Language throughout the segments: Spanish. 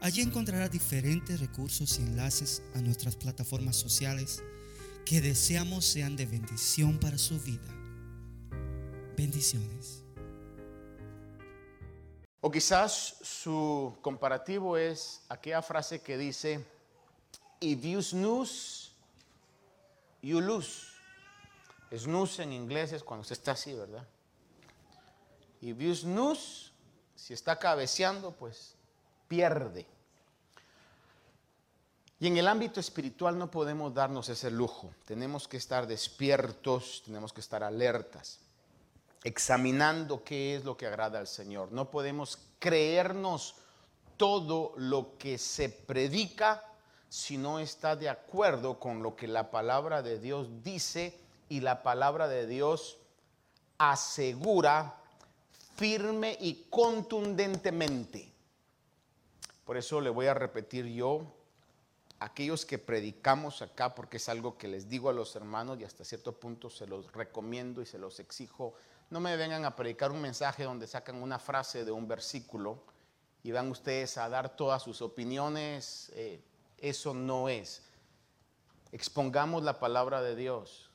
Allí encontrará diferentes recursos y enlaces a nuestras plataformas sociales que deseamos sean de bendición para su vida. Bendiciones. O quizás su comparativo es aquella frase que dice, if you snooze, you lose. Snooze en inglés es cuando usted está así, ¿verdad? If you snooze, si está cabeceando, pues pierde. Y en el ámbito espiritual no podemos darnos ese lujo. Tenemos que estar despiertos, tenemos que estar alertas, examinando qué es lo que agrada al Señor. No podemos creernos todo lo que se predica si no está de acuerdo con lo que la palabra de Dios dice y la palabra de Dios asegura firme y contundentemente. Por eso le voy a repetir yo, aquellos que predicamos acá, porque es algo que les digo a los hermanos y hasta cierto punto se los recomiendo y se los exijo, no me vengan a predicar un mensaje donde sacan una frase de un versículo y van ustedes a dar todas sus opiniones. Eh, eso no es. Expongamos la palabra de Dios,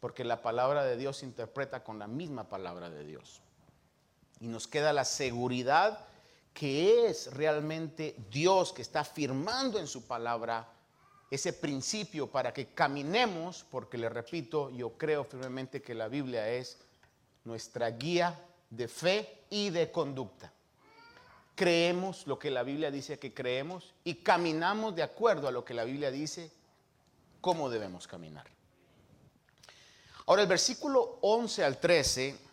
porque la palabra de Dios se interpreta con la misma palabra de Dios. Y nos queda la seguridad que es realmente Dios que está firmando en su palabra ese principio para que caminemos, porque le repito, yo creo firmemente que la Biblia es nuestra guía de fe y de conducta. Creemos lo que la Biblia dice que creemos y caminamos de acuerdo a lo que la Biblia dice cómo debemos caminar. Ahora el versículo 11 al 13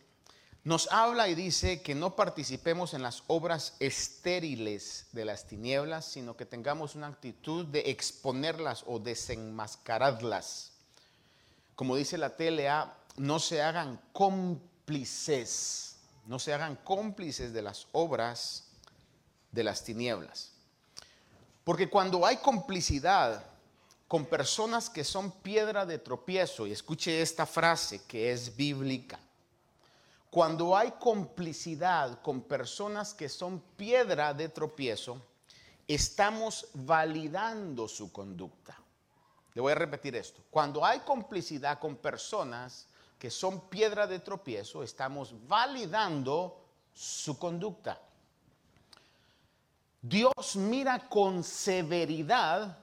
nos habla y dice que no participemos en las obras estériles de las tinieblas, sino que tengamos una actitud de exponerlas o desenmascararlas. Como dice la TLA, no se hagan cómplices, no se hagan cómplices de las obras de las tinieblas. Porque cuando hay complicidad con personas que son piedra de tropiezo, y escuche esta frase que es bíblica, cuando hay complicidad con personas que son piedra de tropiezo, estamos validando su conducta. Le voy a repetir esto. Cuando hay complicidad con personas que son piedra de tropiezo, estamos validando su conducta. Dios mira con severidad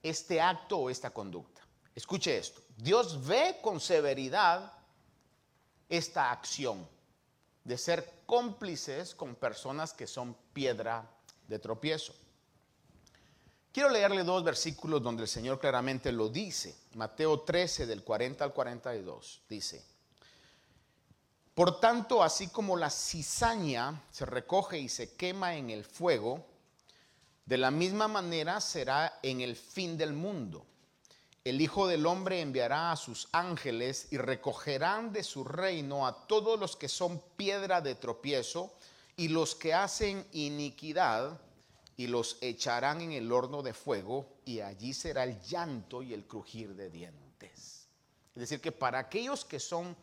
este acto o esta conducta. Escuche esto. Dios ve con severidad esta acción de ser cómplices con personas que son piedra de tropiezo. Quiero leerle dos versículos donde el Señor claramente lo dice. Mateo 13 del 40 al 42 dice, por tanto, así como la cizaña se recoge y se quema en el fuego, de la misma manera será en el fin del mundo el Hijo del Hombre enviará a sus ángeles y recogerán de su reino a todos los que son piedra de tropiezo y los que hacen iniquidad y los echarán en el horno de fuego y allí será el llanto y el crujir de dientes. Es decir, que para aquellos que son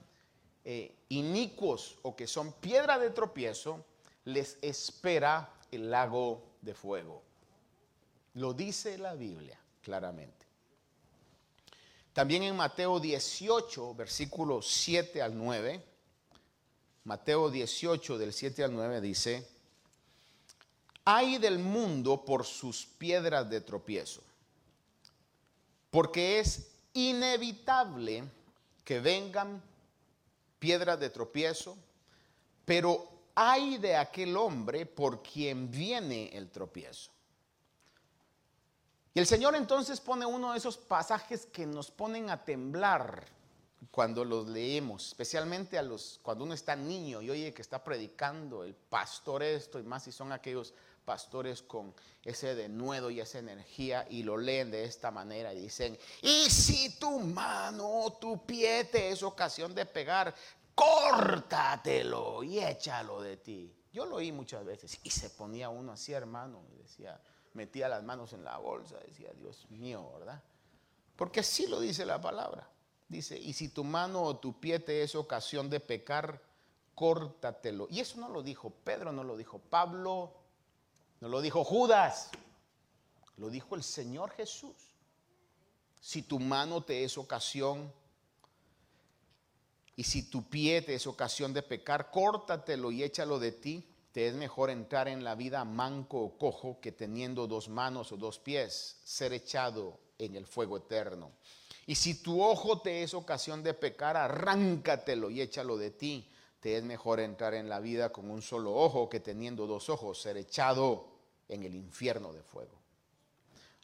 eh, inicuos o que son piedra de tropiezo, les espera el lago de fuego. Lo dice la Biblia claramente. También en Mateo 18, versículos 7 al 9, Mateo 18 del 7 al 9 dice, hay del mundo por sus piedras de tropiezo, porque es inevitable que vengan piedras de tropiezo, pero hay de aquel hombre por quien viene el tropiezo. Y el Señor entonces pone uno de esos pasajes que nos ponen a temblar cuando los leemos, especialmente a los, cuando uno está niño y oye que está predicando el pastor esto, y más si son aquellos pastores con ese denuedo y esa energía y lo leen de esta manera y dicen, y si tu mano o tu pie te es ocasión de pegar, córtatelo y échalo de ti. Yo lo oí muchas veces y se ponía uno así, hermano, y decía, metía las manos en la bolsa, decía, Dios mío, ¿verdad? Porque así lo dice la palabra. Dice, y si tu mano o tu pie te es ocasión de pecar, córtatelo. Y eso no lo dijo Pedro, no lo dijo Pablo, no lo dijo Judas, lo dijo el Señor Jesús. Si tu mano te es ocasión y si tu pie te es ocasión de pecar, córtatelo y échalo de ti. Te es mejor entrar en la vida manco o cojo que teniendo dos manos o dos pies, ser echado en el fuego eterno. Y si tu ojo te es ocasión de pecar, arráncatelo y échalo de ti. Te es mejor entrar en la vida con un solo ojo que teniendo dos ojos, ser echado en el infierno de fuego.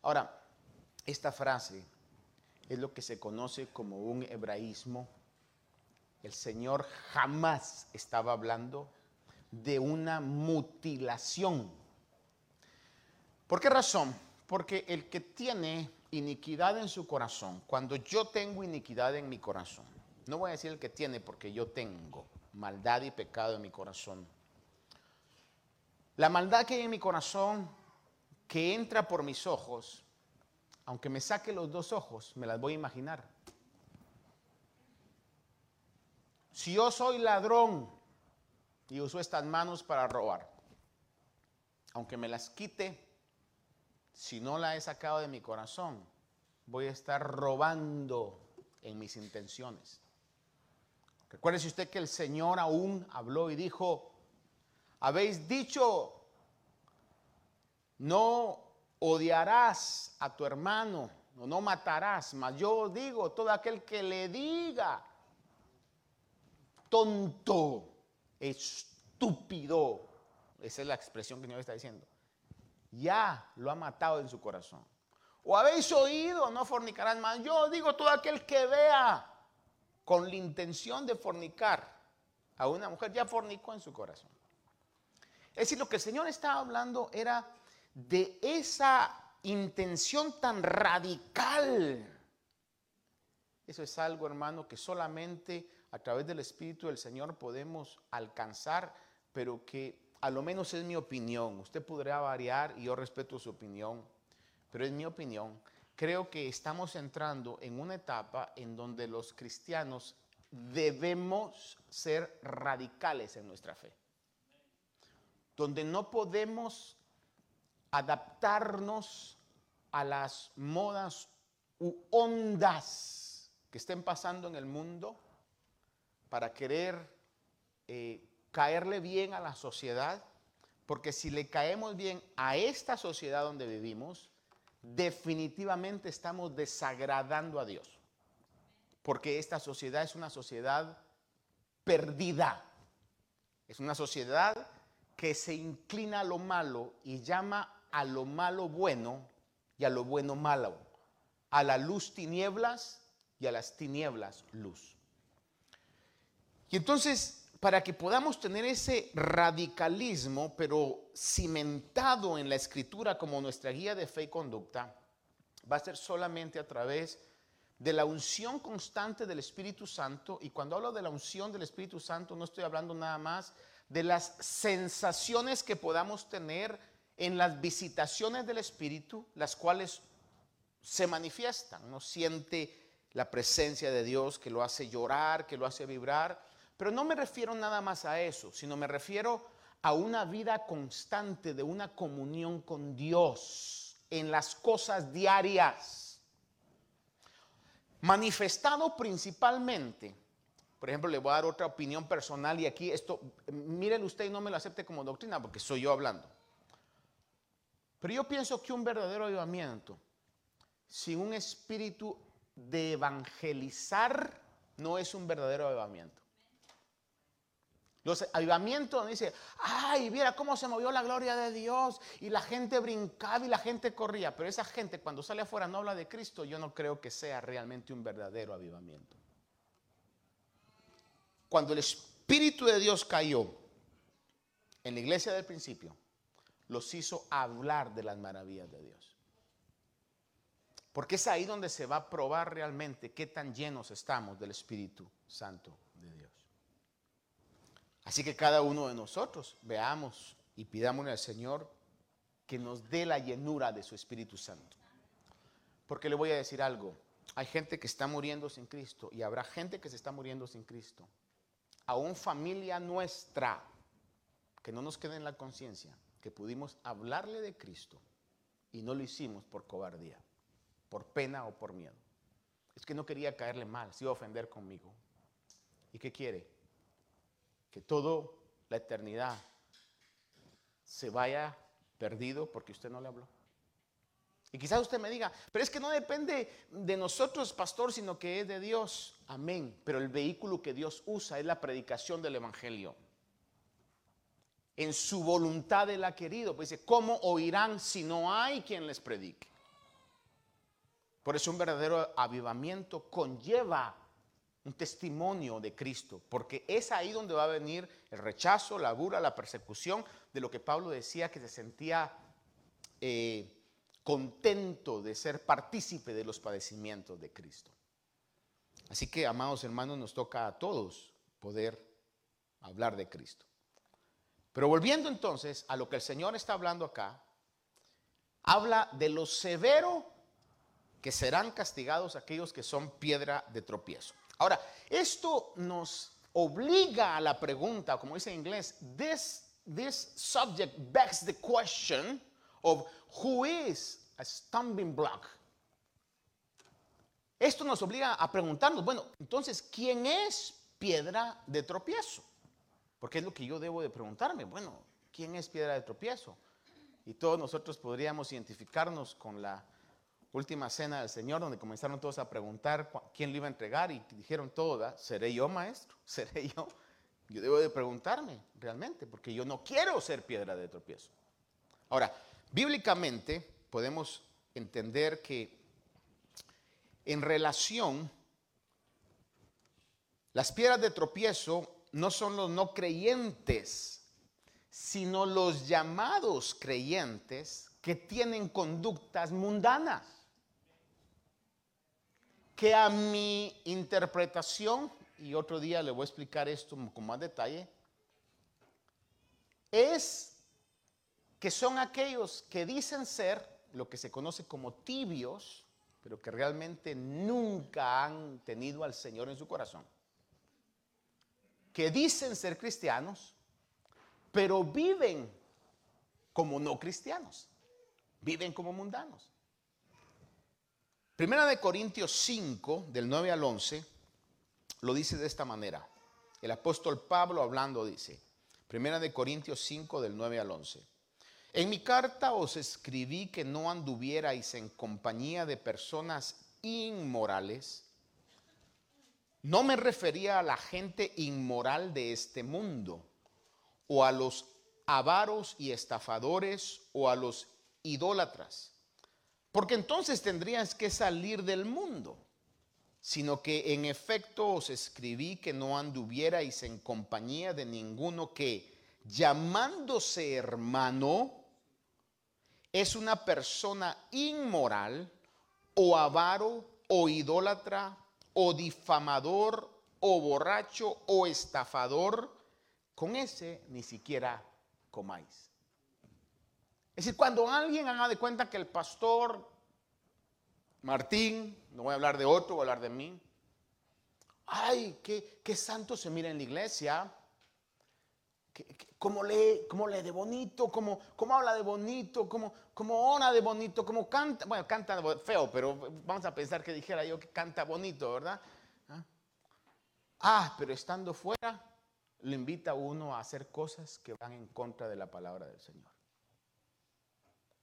Ahora, esta frase es lo que se conoce como un hebraísmo. El Señor jamás estaba hablando de una mutilación. ¿Por qué razón? Porque el que tiene iniquidad en su corazón, cuando yo tengo iniquidad en mi corazón, no voy a decir el que tiene porque yo tengo maldad y pecado en mi corazón. La maldad que hay en mi corazón, que entra por mis ojos, aunque me saque los dos ojos, me las voy a imaginar. Si yo soy ladrón y uso estas manos para robar, aunque me las quite, si no la he sacado de mi corazón, voy a estar robando en mis intenciones. Recuérdese usted que el Señor aún habló y dijo, habéis dicho, no odiarás a tu hermano, o no matarás, mas yo digo, todo aquel que le diga, tonto, estúpido, esa es la expresión que Señor está diciendo ya lo ha matado en su corazón. O habéis oído, no fornicarás más. Yo digo, todo aquel que vea con la intención de fornicar a una mujer, ya fornicó en su corazón. Es decir, lo que el Señor estaba hablando era de esa intención tan radical. Eso es algo, hermano, que solamente a través del Espíritu del Señor podemos alcanzar, pero que a lo menos es mi opinión, usted podrá variar y yo respeto su opinión, pero es mi opinión, creo que estamos entrando en una etapa en donde los cristianos debemos ser radicales en nuestra fe, donde no podemos adaptarnos a las modas u ondas que estén pasando en el mundo para querer eh, caerle bien a la sociedad, porque si le caemos bien a esta sociedad donde vivimos, definitivamente estamos desagradando a Dios. Porque esta sociedad es una sociedad perdida. Es una sociedad que se inclina a lo malo y llama a lo malo bueno y a lo bueno malo. A la luz tinieblas y a las tinieblas luz. Y entonces para que podamos tener ese radicalismo, pero cimentado en la escritura como nuestra guía de fe y conducta, va a ser solamente a través de la unción constante del Espíritu Santo. Y cuando hablo de la unción del Espíritu Santo, no estoy hablando nada más de las sensaciones que podamos tener en las visitaciones del Espíritu, las cuales se manifiestan. No siente la presencia de Dios que lo hace llorar, que lo hace vibrar pero no me refiero nada más a eso, sino me refiero a una vida constante de una comunión con Dios en las cosas diarias. Manifestado principalmente, por ejemplo, le voy a dar otra opinión personal y aquí esto, miren usted y no me lo acepte como doctrina porque soy yo hablando. Pero yo pienso que un verdadero avivamiento sin un espíritu de evangelizar no es un verdadero avivamiento. Los avivamientos dice, ay, mira cómo se movió la gloria de Dios y la gente brincaba y la gente corría. Pero esa gente cuando sale afuera no habla de Cristo, yo no creo que sea realmente un verdadero avivamiento. cuando el Espíritu de Dios cayó en la iglesia del principio, los hizo hablar de las maravillas de Dios. Porque es ahí donde se va a probar realmente qué tan llenos estamos del Espíritu Santo. Así que cada uno de nosotros veamos y pidámosle al Señor que nos dé la llenura de su Espíritu Santo. Porque le voy a decir algo, hay gente que está muriendo sin Cristo y habrá gente que se está muriendo sin Cristo. Aún familia nuestra, que no nos quede en la conciencia, que pudimos hablarle de Cristo y no lo hicimos por cobardía, por pena o por miedo. Es que no quería caerle mal, se iba a ofender conmigo. ¿Y qué quiere? Que toda la eternidad se vaya perdido porque usted no le habló. Y quizás usted me diga, pero es que no depende de nosotros, pastor, sino que es de Dios. Amén. Pero el vehículo que Dios usa es la predicación del Evangelio. En su voluntad Él ha querido. Pues dice, ¿cómo oirán si no hay quien les predique? Por eso un verdadero avivamiento conlleva un testimonio de Cristo, porque es ahí donde va a venir el rechazo, la burla, la persecución, de lo que Pablo decía que se sentía eh, contento de ser partícipe de los padecimientos de Cristo. Así que, amados hermanos, nos toca a todos poder hablar de Cristo. Pero volviendo entonces a lo que el Señor está hablando acá, habla de lo severo que serán castigados aquellos que son piedra de tropiezo. Ahora, esto nos obliga a la pregunta, como dice en inglés, this this subject begs the question of who is a stumbling block. Esto nos obliga a preguntarnos, bueno, entonces, ¿quién es piedra de tropiezo? Porque es lo que yo debo de preguntarme. Bueno, ¿quién es piedra de tropiezo? Y todos nosotros podríamos identificarnos con la última cena del Señor, donde comenzaron todos a preguntar quién le iba a entregar y dijeron todas, ¿seré yo maestro? ¿Seré yo? Yo debo de preguntarme realmente, porque yo no quiero ser piedra de tropiezo. Ahora, bíblicamente podemos entender que en relación, las piedras de tropiezo no son los no creyentes, sino los llamados creyentes que tienen conductas mundanas, que a mi interpretación y otro día le voy a explicar esto con más detalle, es que son aquellos que dicen ser lo que se conoce como tibios, pero que realmente nunca han tenido al Señor en su corazón. Que dicen ser cristianos, pero viven como no cristianos, viven como mundanos. Primera de Corintios 5, del 9 al 11 lo dice de esta manera. El apóstol Pablo hablando dice, Primera de Corintios 5 del 9 al 11. En mi carta os escribí que no anduvierais en compañía de personas inmorales. No me refería a la gente inmoral de este mundo, o a los avaros y estafadores, o a los idólatras, porque entonces tendrías que salir del mundo sino que en efecto os escribí que no anduvierais en compañía de ninguno que, llamándose hermano, es una persona inmoral o avaro o idólatra o difamador o borracho o estafador, con ese ni siquiera comáis. Es decir, cuando alguien haga de cuenta que el pastor Martín, no voy a hablar de otro, voy a hablar de mí. Ay, qué, qué santo se mira en la iglesia. ¿Cómo lee, cómo lee de bonito? ¿Cómo, cómo habla de bonito? ¿Cómo, ¿Cómo ora de bonito? ¿Cómo canta? Bueno, canta feo, pero vamos a pensar que dijera yo que canta bonito, ¿verdad? Ah, ah pero estando fuera, le invita a uno a hacer cosas que van en contra de la palabra del Señor.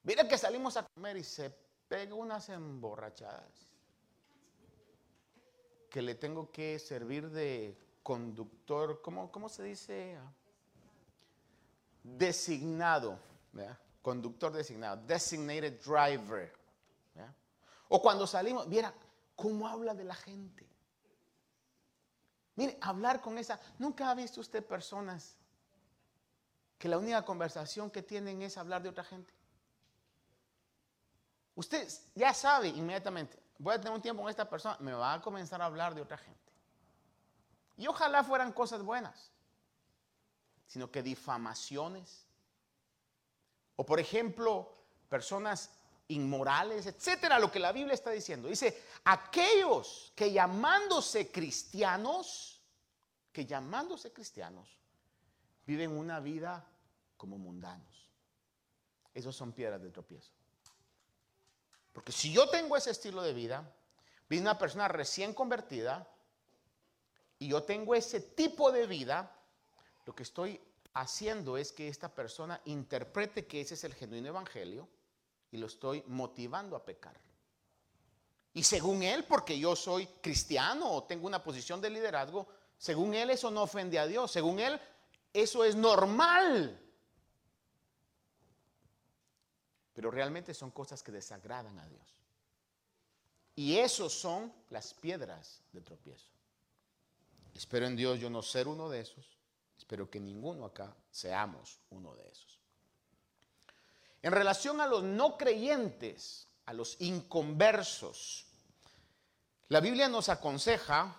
Mira que salimos a comer y se pega unas emborrachadas que le tengo que servir de conductor, ¿cómo, cómo se dice? Designado, conductor designado, designated driver. O cuando salimos, mira cómo habla de la gente. Mire, hablar con esa. Nunca ha visto usted personas que la única conversación que tienen es hablar de otra gente. Usted ya sabe inmediatamente, voy a tener un tiempo con esta persona, me va a comenzar a hablar de otra gente. Y ojalá fueran cosas buenas, sino que difamaciones. O por ejemplo, personas inmorales, etcétera, lo que la Biblia está diciendo. Dice, aquellos que llamándose cristianos, que llamándose cristianos, viven una vida como mundanos. Esos son piedras de tropiezo. Porque si yo tengo ese estilo de vida, vi una persona recién convertida y yo tengo ese tipo de vida, lo que estoy haciendo es que esta persona interprete que ese es el genuino evangelio y lo estoy motivando a pecar. Y según él, porque yo soy cristiano o tengo una posición de liderazgo, según él eso no ofende a Dios, según él eso es normal. Pero realmente son cosas que desagradan a Dios. Y esos son las piedras de tropiezo. Espero en Dios yo no ser uno de esos. Espero que ninguno acá seamos uno de esos. En relación a los no creyentes, a los inconversos, la Biblia nos aconseja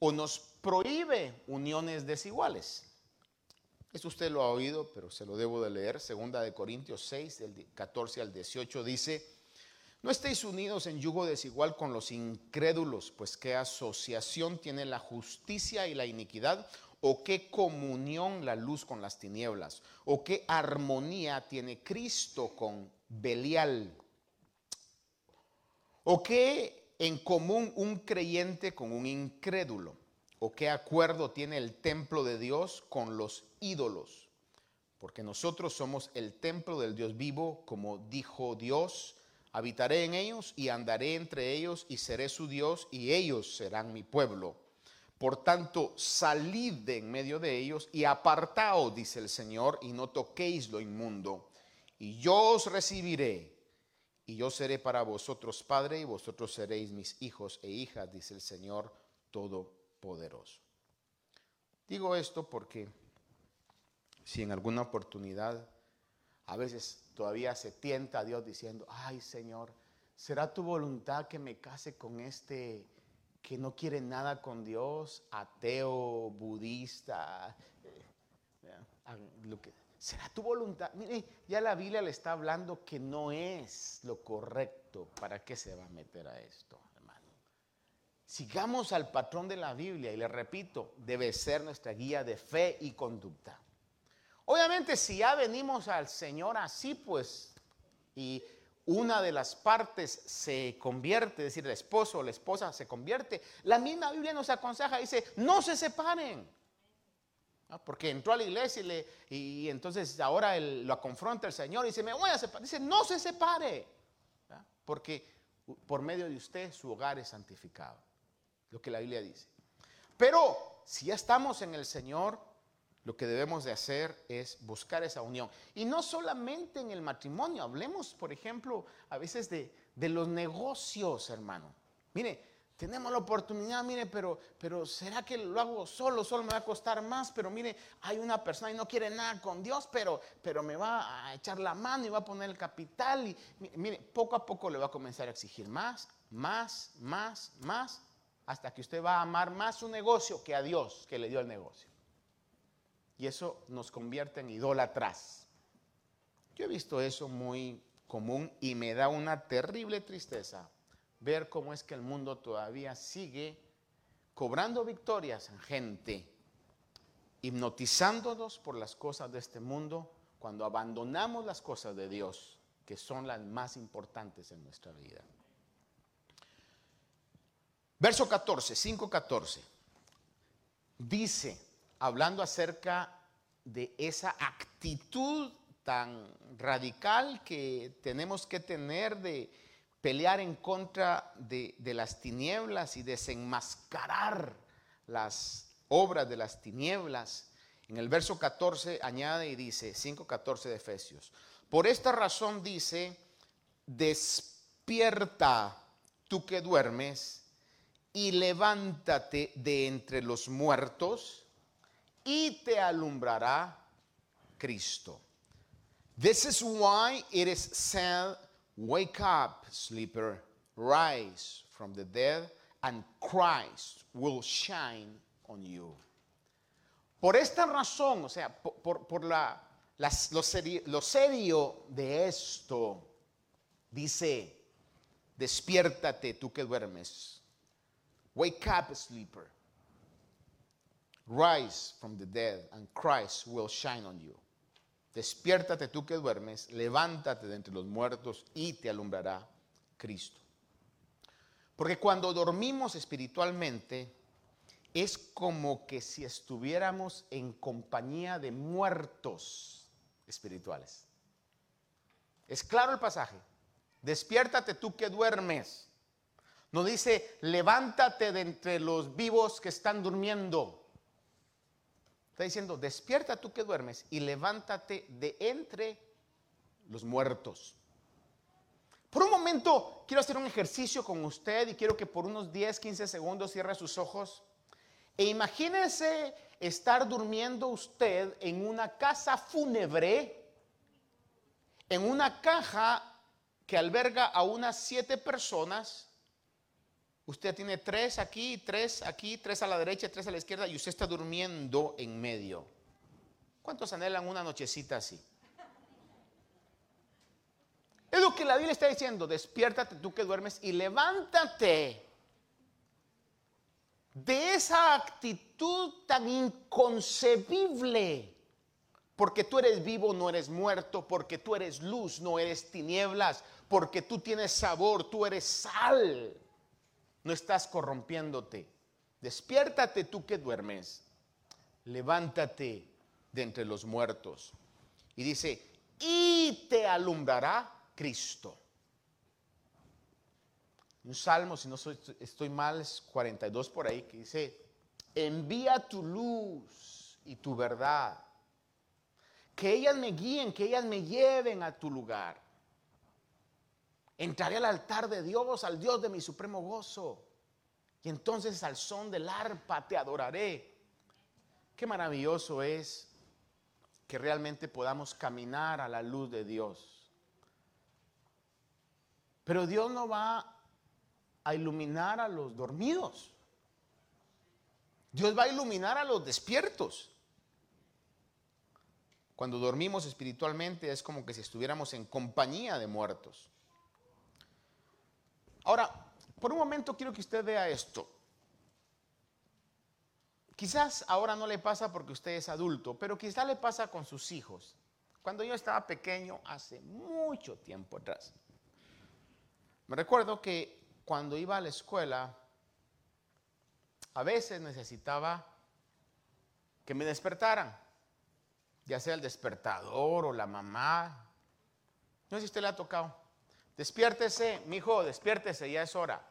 o nos prohíbe uniones desiguales. Eso usted lo ha oído, pero se lo debo de leer. Segunda de Corintios 6, del 14 al 18 dice, no estéis unidos en yugo desigual con los incrédulos, pues qué asociación tiene la justicia y la iniquidad, ¿O qué comunión la luz con las tinieblas? ¿O qué armonía tiene Cristo con Belial? ¿O qué en común un creyente con un incrédulo? ¿O qué acuerdo tiene el templo de Dios con los ídolos? Porque nosotros somos el templo del Dios vivo, como dijo Dios, habitaré en ellos y andaré entre ellos y seré su Dios y ellos serán mi pueblo. Por tanto, salid de en medio de ellos y apartaos, dice el Señor, y no toquéis lo inmundo. Y yo os recibiré, y yo seré para vosotros Padre, y vosotros seréis mis hijos e hijas, dice el Señor Todopoderoso. Digo esto porque si en alguna oportunidad a veces todavía se tienta a Dios diciendo, ay Señor, ¿será tu voluntad que me case con este que no quiere nada con Dios, ateo, budista, eh, que, será tu voluntad. Mire, ya la Biblia le está hablando que no es lo correcto. ¿Para qué se va a meter a esto? Sigamos al patrón de la Biblia y le repito, debe ser nuestra guía de fe y conducta. Obviamente, si ya venimos al Señor así, pues, y una de las partes se convierte, es decir, el esposo o la esposa se convierte, la misma Biblia nos aconseja, dice, no se separen. Porque entró a la iglesia y, le, y entonces ahora lo confronta el Señor y dice, me voy a separar. Dice, no se separe. Porque por medio de usted su hogar es santificado. Lo que la Biblia dice. Pero si ya estamos en el Señor, lo que debemos de hacer es buscar esa unión. Y no solamente en el matrimonio, hablemos, por ejemplo, a veces de, los negocios, hermano. Mire, tenemos la oportunidad, mire, pero, pero ¿será que lo hago solo? Solo me va a costar más, pero mire, hay una persona y no quiere nada con Dios, pero, pero me va a echar la mano y va a poner el capital. Y mire, poco a poco le va a comenzar a exigir más, más, más, más, hasta que usted va a amar más su negocio que a Dios que le dio el negocio. Y eso nos convierte en idólatras. Yo he visto eso muy común y me da una terrible tristeza ver cómo es que el mundo todavía sigue cobrando victorias en gente, hipnotizándonos por las cosas de este mundo cuando abandonamos las cosas de Dios, que son las más importantes en nuestra vida. Verso 14, 5.14, dice, hablando acerca de esa actitud tan radical que tenemos que tener de pelear en contra de, las tinieblas y desenmascarar las obras de las tinieblas. En el verso 14 añade y dice, 5.14 de Efesios, por esta razón dice, despierta tú que duermes y levántate de entre los muertos y te alumbrará Cristo. This is why it is said, Wake up, sleeper, rise from the dead, and Christ will shine on you. Por esta razón, o sea, por, por, la, lo, lo serio de esto, dice, despiértate tú que duermes. Wake up, sleeper. Rise from the dead, and Christ will shine on you. Despiértate tú que duermes, levántate de entre los muertos y te alumbrará Cristo. Porque cuando dormimos espiritualmente, es como que si estuviéramos en compañía de muertos espirituales. Es claro el pasaje. Despiértate tú que duermes. No dice, levántate de entre los vivos que están durmiendo. Está diciendo, despierta tú que duermes y levántate de entre los muertos. Por un momento quiero hacer un ejercicio con usted y quiero que por unos 10, 15 segundos cierre sus ojos. E imagínese estar durmiendo usted en una casa fúnebre, en una caja que alberga a unas siete personas Usted tiene tres aquí, tres aquí, tres a la derecha, tres a la izquierda y usted está durmiendo en medio. ¿Cuántos anhelan una nochecita así? Es lo que la Biblia está diciendo, despiértate tú que duermes y levántate de esa actitud tan inconcebible. Porque tú eres vivo, no eres muerto, porque tú eres luz, no eres tinieblas, porque tú tienes sabor, tú eres sal no estás corrompiéndote. Despiértate tú que duermes, levántate de entre los muertos. Y dice, y te alumbrará Cristo. Un salmo, si no estoy mal, es 42 por ahí, que dice, envía tu luz y tu verdad. Que ellas me guíen, que ellas me lleven a tu lugar. Entraré al altar de Dios, al Dios de mi supremo gozo. Y entonces al son del arpa te adoraré. Qué maravilloso es que realmente podamos caminar a la luz de Dios. Pero Dios no va a iluminar a los dormidos. Dios va a iluminar a los despiertos. Cuando dormimos espiritualmente es como que si estuviéramos en compañía de muertos. Ahora, por un momento quiero que usted vea esto. Quizás ahora no le pasa porque usted es adulto, pero quizás le pasa con sus hijos. Cuando yo estaba pequeño, hace mucho tiempo atrás, me recuerdo que cuando iba a la escuela, a veces necesitaba que me despertaran, ya sea el despertador o la mamá. No sé si usted le ha tocado. Despiértese, mi hijo, despiértese, ya es hora.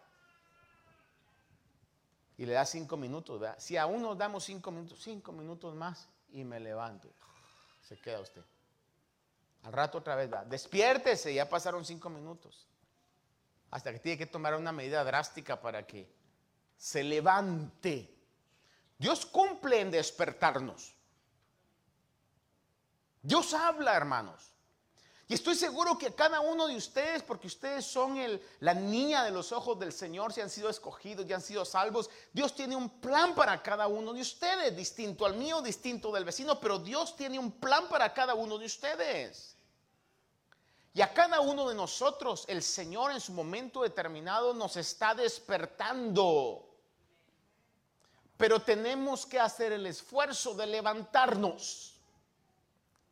Y le da cinco minutos, ¿verdad? Si aún nos damos cinco minutos, cinco minutos más y me levanto. Se queda usted. Al rato otra vez, ¿verdad? Despiértese, ya pasaron cinco minutos. Hasta que tiene que tomar una medida drástica para que se levante. Dios cumple en despertarnos. Dios habla, hermanos. Y estoy seguro que cada uno de ustedes, porque ustedes son la niña de los ojos del Señor, si han sido escogidos, y han sido salvos, Dios tiene un plan para cada uno de ustedes, distinto al mío, distinto del vecino, pero Dios tiene un plan para cada uno de ustedes. Y a cada uno de nosotros el Señor en su momento determinado nos está despertando. Pero tenemos que hacer el esfuerzo de levantarnos.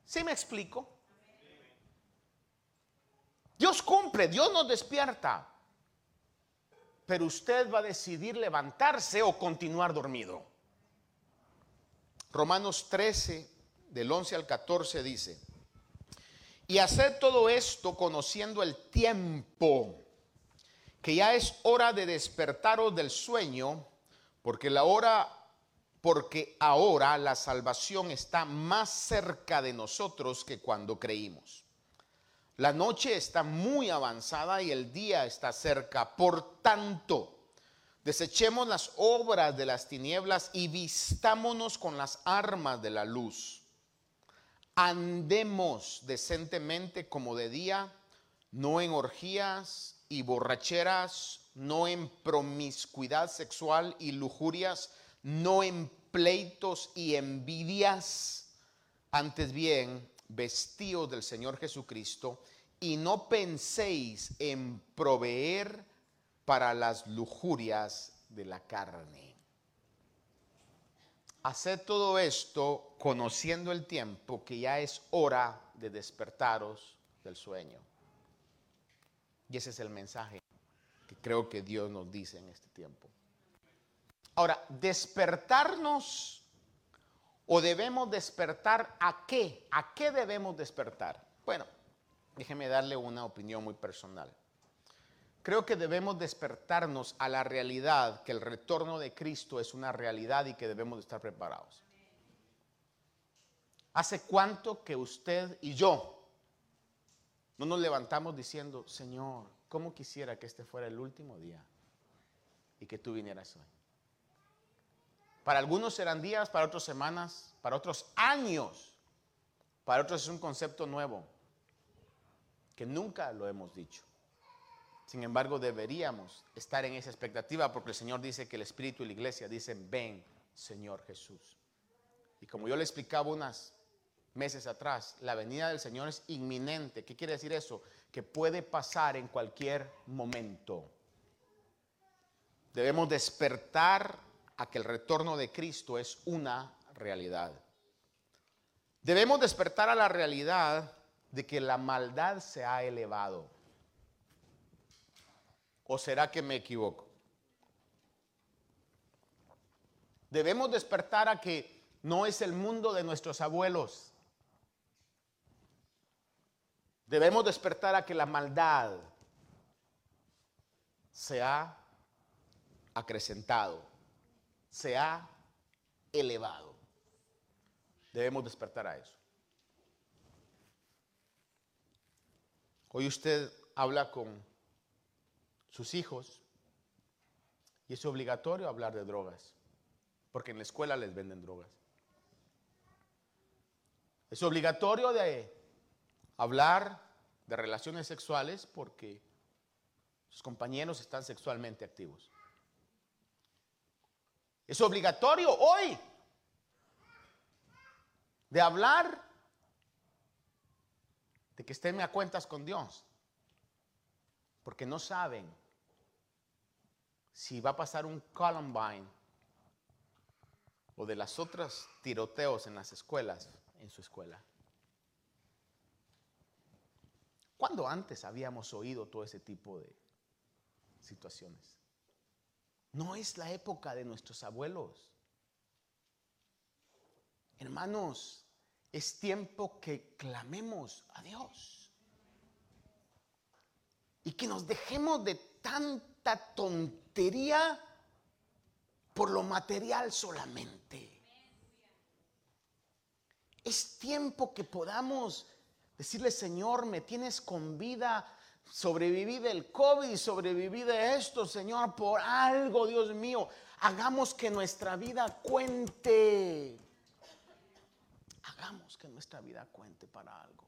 ¿Sí me explico? Dios cumple, Dios nos despierta. Pero usted va a decidir levantarse o continuar dormido. Romanos 13, del 11 al 14 dice, y hacer todo esto conociendo el tiempo, que ya es hora de despertaros del sueño, porque la hora porque ahora la salvación está más cerca de nosotros que cuando creímos. La noche está muy avanzada y el día está cerca. Por tanto, Desechemos las obras de las tinieblas y vistámonos con las armas de la luz. Andemos decentemente como de día, no en orgías y borracheras, no en promiscuidad sexual y lujurias, no en pleitos y envidias, antes bien, vestidos del Señor Jesucristo y no penséis en proveer para las lujurias de la carne. Haced todo esto conociendo el tiempo que ya es hora de despertaros del sueño. Y ese es el mensaje que creo que Dios nos dice en este tiempo. Ahora, despertarnos o debemos despertar a qué? ¿A qué debemos despertar? Bueno, déjeme darle una opinión muy personal. Creo que debemos despertarnos a la realidad que el retorno de Cristo es una realidad y que debemos estar preparados. ¿Hace cuánto que usted y yo no nos levantamos diciendo, Señor, ¿cómo quisiera que este fuera el último día y que tú vinieras hoy? Para algunos serán días, para otros semanas, para otros años, para otros es un concepto nuevo que nunca lo hemos dicho. Sin embargo, deberíamos estar en esa expectativa porque el Señor dice que el Espíritu y la iglesia dicen, ven, Señor Jesús. Y como yo le explicaba unas meses atrás, la venida del Señor es inminente. ¿Qué quiere decir eso? Que puede pasar en cualquier momento. Debemos despertar a que el retorno de Cristo es una realidad. Debemos despertar a la realidad de que la maldad se ha elevado. ¿O será que me equivoco? Debemos despertar a que no es el mundo de nuestros abuelos, Debemos despertar a que la maldad se ha acrecentado, se ha elevado. Debemos despertar a eso. Hoy usted habla con sus hijos y es obligatorio hablar de drogas, porque en la escuela les venden drogas. Es obligatorio de hablar de relaciones sexuales porque sus compañeros están sexualmente activos. Es obligatorio hoy de hablar de que estén a cuentas con Dios, porque no saben si va a pasar un Columbine o de las otras tiroteos en las escuelas, en su escuela. ¿Cuándo antes habíamos oído todo ese tipo de situaciones? No es la época de nuestros abuelos. Hermanos, es tiempo que clamemos a Dios. Y que nos dejemos de tanta tontería por lo material solamente. Es tiempo que podamos Decirle, Señor, me tienes con vida, sobreviví del COVID, sobreviví de esto, Señor, por algo, Dios mío. Hagamos que nuestra vida cuente. Hagamos que nuestra vida cuente para algo.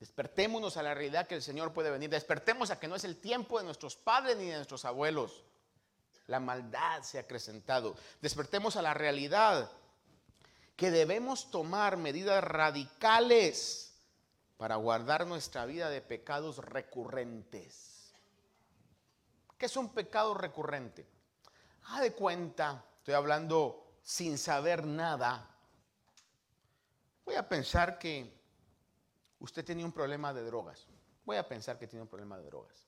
Despertémonos a la realidad que el Señor puede venir. Despertemos a que no es el tiempo de nuestros padres ni de nuestros abuelos. La maldad se ha acrecentado. Despertemos a la realidad que debemos tomar medidas radicales para guardar nuestra vida de pecados recurrentes. ¿Qué es un pecado recurrente? Ah, de cuenta, estoy hablando sin saber nada. Voy a pensar que usted tenía un problema de drogas. Voy a pensar que tiene un problema de drogas.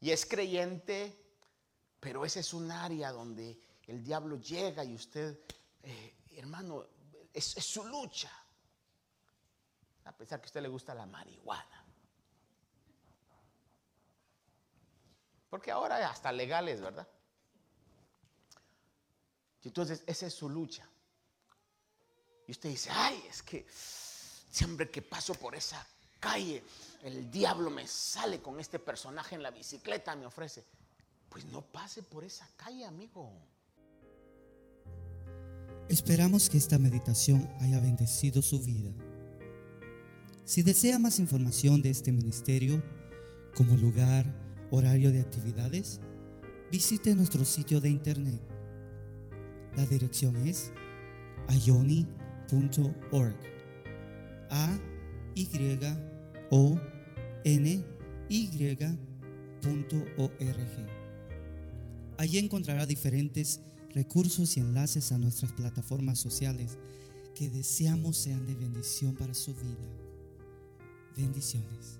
Y es creyente, pero ese es un área donde el diablo llega y usted eh, hermano, es, su lucha. A pesar que a usted le gusta la marihuana. Porque ahora hasta legales, ¿verdad? Entonces esa es su lucha. Y usted dice, ay, es que siempre que paso por esa calle, el diablo me sale con este personaje en la bicicleta, me ofrece. Pues no pase por esa calle, amigo. Esperamos que esta meditación haya bendecido su vida. Si desea más información de este ministerio, como lugar, horario de actividades, visite nuestro sitio de internet. La dirección es ayoni.org. A Y O N Y.org. Allí encontrará diferentes recursos y enlaces a nuestras plataformas sociales que deseamos sean de bendición para su vida. Bendiciones.